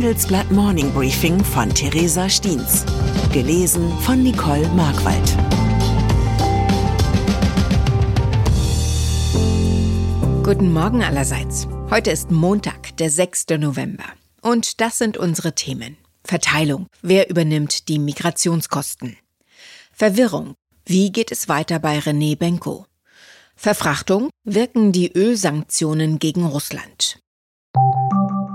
Handelsblatt Morning Briefing von Theresa Stiens. Gelesen von Nicole Markwald. Guten Morgen allerseits. Heute ist Montag, der 6. November. Und das sind unsere Themen. Verteilung. Wer übernimmt die Migrationskosten? Verwirrung. Wie geht es weiter bei René Benko? Verfrachtung. Wirken die Ölsanktionen gegen Russland?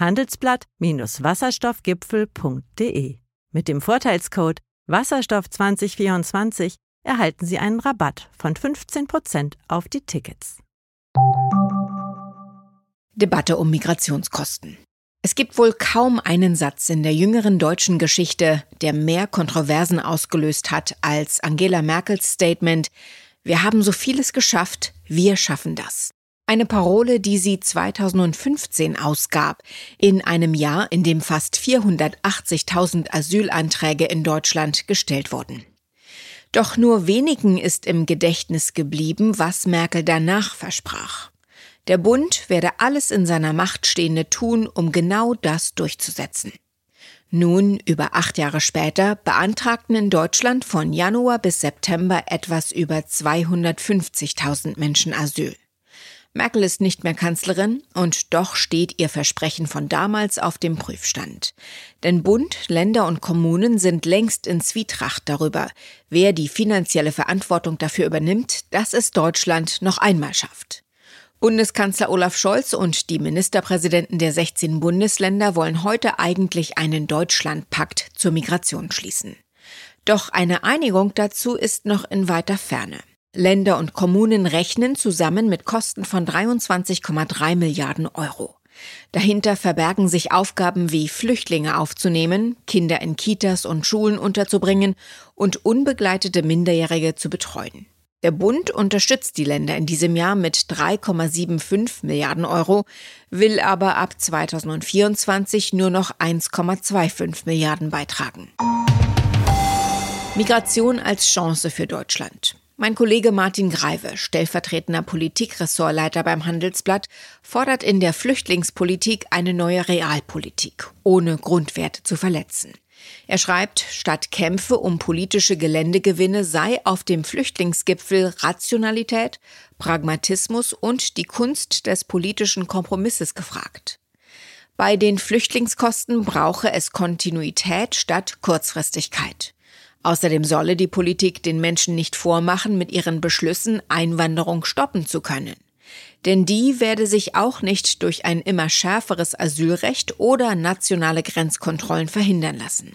handelsblatt-wasserstoffgipfel.de. Mit dem Vorteilscode Wasserstoff 2024 erhalten Sie einen Rabatt von 15% auf die Tickets. Debatte um Migrationskosten. Es gibt wohl kaum einen Satz in der jüngeren deutschen Geschichte, der mehr Kontroversen ausgelöst hat als Angela Merkels Statement Wir haben so vieles geschafft, wir schaffen das. Eine Parole, die sie 2015 ausgab, in einem Jahr, in dem fast 480.000 Asylanträge in Deutschland gestellt wurden. Doch nur wenigen ist im Gedächtnis geblieben, was Merkel danach versprach. Der Bund werde alles in seiner Macht Stehende tun, um genau das durchzusetzen. Nun, über acht Jahre später, beantragten in Deutschland von Januar bis September etwas über 250.000 Menschen Asyl. Merkel ist nicht mehr Kanzlerin und doch steht ihr Versprechen von damals auf dem Prüfstand. Denn Bund, Länder und Kommunen sind längst in Zwietracht darüber, wer die finanzielle Verantwortung dafür übernimmt, dass es Deutschland noch einmal schafft. Bundeskanzler Olaf Scholz und die Ministerpräsidenten der 16 Bundesländer wollen heute eigentlich einen Deutschlandpakt zur Migration schließen. Doch eine Einigung dazu ist noch in weiter Ferne. Länder und Kommunen rechnen zusammen mit Kosten von 23,3 Milliarden Euro. Dahinter verbergen sich Aufgaben wie Flüchtlinge aufzunehmen, Kinder in Kitas und Schulen unterzubringen und unbegleitete Minderjährige zu betreuen. Der Bund unterstützt die Länder in diesem Jahr mit 3,75 Milliarden Euro, will aber ab 2024 nur noch 1,25 Milliarden beitragen. Migration als Chance für Deutschland. Mein Kollege Martin Greive, stellvertretender Politikressortleiter beim Handelsblatt, fordert in der Flüchtlingspolitik eine neue Realpolitik, ohne Grundwerte zu verletzen. Er schreibt, statt Kämpfe um politische Geländegewinne sei auf dem Flüchtlingsgipfel Rationalität, Pragmatismus und die Kunst des politischen Kompromisses gefragt. Bei den Flüchtlingskosten brauche es Kontinuität statt Kurzfristigkeit. Außerdem solle die Politik den Menschen nicht vormachen, mit ihren Beschlüssen Einwanderung stoppen zu können. Denn die werde sich auch nicht durch ein immer schärferes Asylrecht oder nationale Grenzkontrollen verhindern lassen.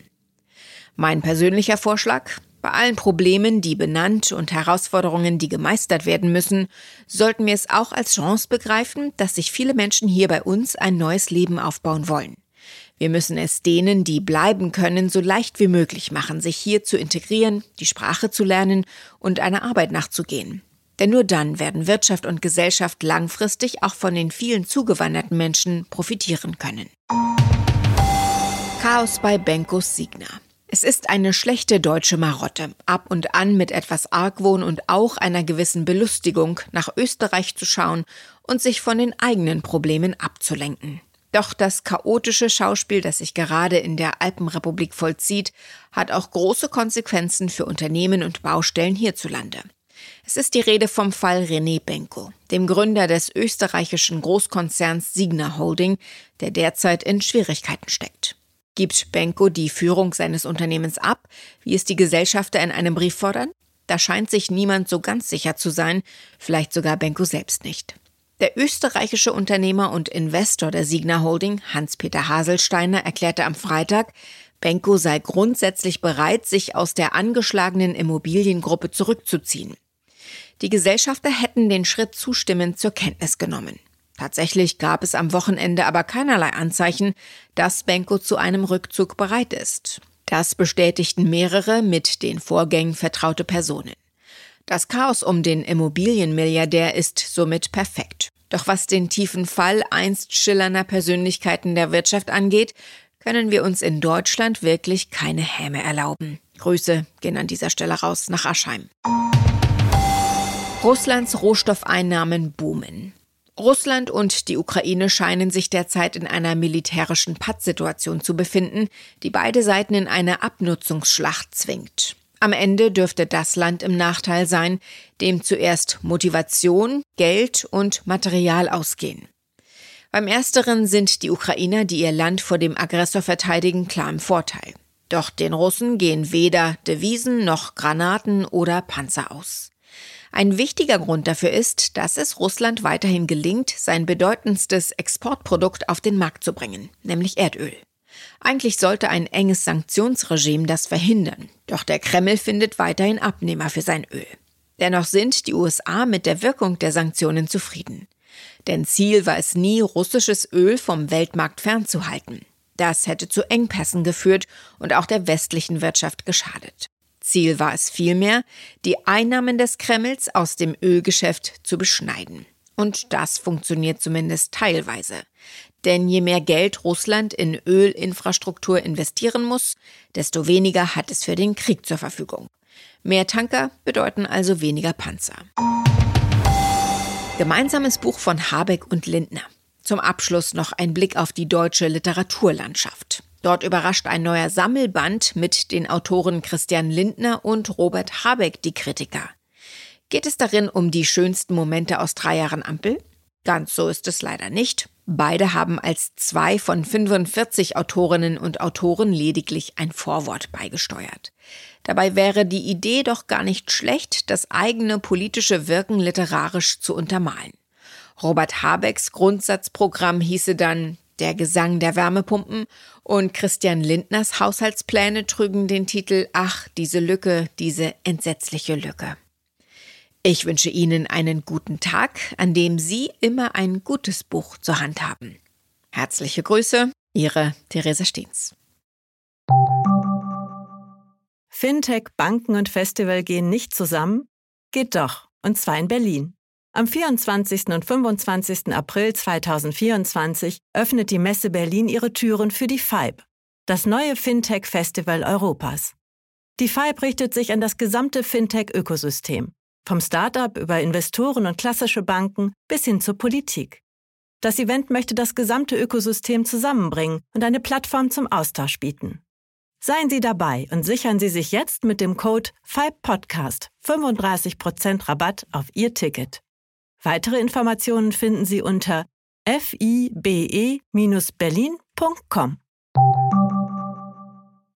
Mein persönlicher Vorschlag? Bei allen Problemen, die benannt und Herausforderungen, die gemeistert werden müssen, sollten wir es auch als Chance begreifen, dass sich viele Menschen hier bei uns ein neues Leben aufbauen wollen. Wir müssen es denen, die bleiben können, so leicht wie möglich machen, sich hier zu integrieren, die Sprache zu lernen und einer Arbeit nachzugehen. Denn nur dann werden Wirtschaft und Gesellschaft langfristig auch von den vielen zugewanderten Menschen profitieren können. Chaos bei Benkos Signa. Es ist eine schlechte deutsche Marotte, ab und an mit etwas Argwohn und auch einer gewissen Belustigung nach Österreich zu schauen und sich von den eigenen Problemen abzulenken. Doch das chaotische Schauspiel, das sich gerade in der Alpenrepublik vollzieht, hat auch große Konsequenzen für Unternehmen und Baustellen hierzulande. Es ist die Rede vom Fall René Benko, dem Gründer des österreichischen Großkonzerns Signa Holding, der derzeit in Schwierigkeiten steckt. Gibt Benko die Führung seines Unternehmens ab, wie es die Gesellschafter in einem Brief fordern? Da scheint sich niemand so ganz sicher zu sein, vielleicht sogar Benko selbst nicht. Der österreichische Unternehmer und Investor der Signa Holding, Hans-Peter Haselsteiner, erklärte am Freitag, Benko sei grundsätzlich bereit, sich aus der angeschlagenen Immobiliengruppe zurückzuziehen. Die Gesellschafter hätten den Schritt zustimmend zur Kenntnis genommen. Tatsächlich gab es am Wochenende aber keinerlei Anzeichen, dass Benko zu einem Rückzug bereit ist. Das bestätigten mehrere mit den Vorgängen vertraute Personen. Das Chaos um den Immobilienmilliardär ist somit perfekt. Doch was den tiefen Fall einst schillernder Persönlichkeiten der Wirtschaft angeht, können wir uns in Deutschland wirklich keine Häme erlauben. Grüße gehen an dieser Stelle raus nach Aschheim. Russlands Rohstoffeinnahmen boomen. Russland und die Ukraine scheinen sich derzeit in einer militärischen Pattsituation zu befinden, die beide Seiten in eine Abnutzungsschlacht zwingt. Am Ende dürfte das Land im Nachteil sein, dem zuerst Motivation, Geld und Material ausgehen. Beim ersteren sind die Ukrainer, die ihr Land vor dem Aggressor verteidigen, klar im Vorteil. Doch den Russen gehen weder Devisen noch Granaten oder Panzer aus. Ein wichtiger Grund dafür ist, dass es Russland weiterhin gelingt, sein bedeutendstes Exportprodukt auf den Markt zu bringen, nämlich Erdöl. Eigentlich sollte ein enges Sanktionsregime das verhindern, doch der Kreml findet weiterhin Abnehmer für sein Öl. Dennoch sind die USA mit der Wirkung der Sanktionen zufrieden. Denn Ziel war es nie, russisches Öl vom Weltmarkt fernzuhalten. Das hätte zu Engpässen geführt und auch der westlichen Wirtschaft geschadet. Ziel war es vielmehr, die Einnahmen des Kremls aus dem Ölgeschäft zu beschneiden. Und das funktioniert zumindest teilweise. Denn je mehr Geld Russland in Ölinfrastruktur investieren muss, desto weniger hat es für den Krieg zur Verfügung. Mehr Tanker bedeuten also weniger Panzer. Gemeinsames Buch von Habeck und Lindner. Zum Abschluss noch ein Blick auf die deutsche Literaturlandschaft. Dort überrascht ein neuer Sammelband mit den Autoren Christian Lindner und Robert Habeck die Kritiker. Geht es darin um die schönsten Momente aus drei Jahren Ampel? Ganz so ist es leider nicht. Beide haben als zwei von 45 Autorinnen und Autoren lediglich ein Vorwort beigesteuert. Dabei wäre die Idee doch gar nicht schlecht, das eigene politische Wirken literarisch zu untermalen. Robert Habecks Grundsatzprogramm hieße dann der Gesang der Wärmepumpen und Christian Lindners Haushaltspläne trügen den Titel Ach, diese Lücke, diese entsetzliche Lücke. Ich wünsche Ihnen einen guten Tag, an dem Sie immer ein gutes Buch zur Hand haben. Herzliche Grüße, Ihre Theresa Steens. Fintech, Banken und Festival gehen nicht zusammen? Geht doch, und zwar in Berlin. Am 24. und 25. April 2024 öffnet die Messe Berlin ihre Türen für die FIBE, das neue Fintech-Festival Europas. Die FIBE richtet sich an das gesamte Fintech-Ökosystem, vom Startup über Investoren und klassische Banken bis hin zur Politik. Das Event möchte das gesamte Ökosystem zusammenbringen und eine Plattform zum Austausch bieten. Seien Sie dabei und sichern Sie sich jetzt mit dem Code FIBE-Podcast 35% Rabatt auf Ihr Ticket. Weitere Informationen finden Sie unter fibe-berlin.com.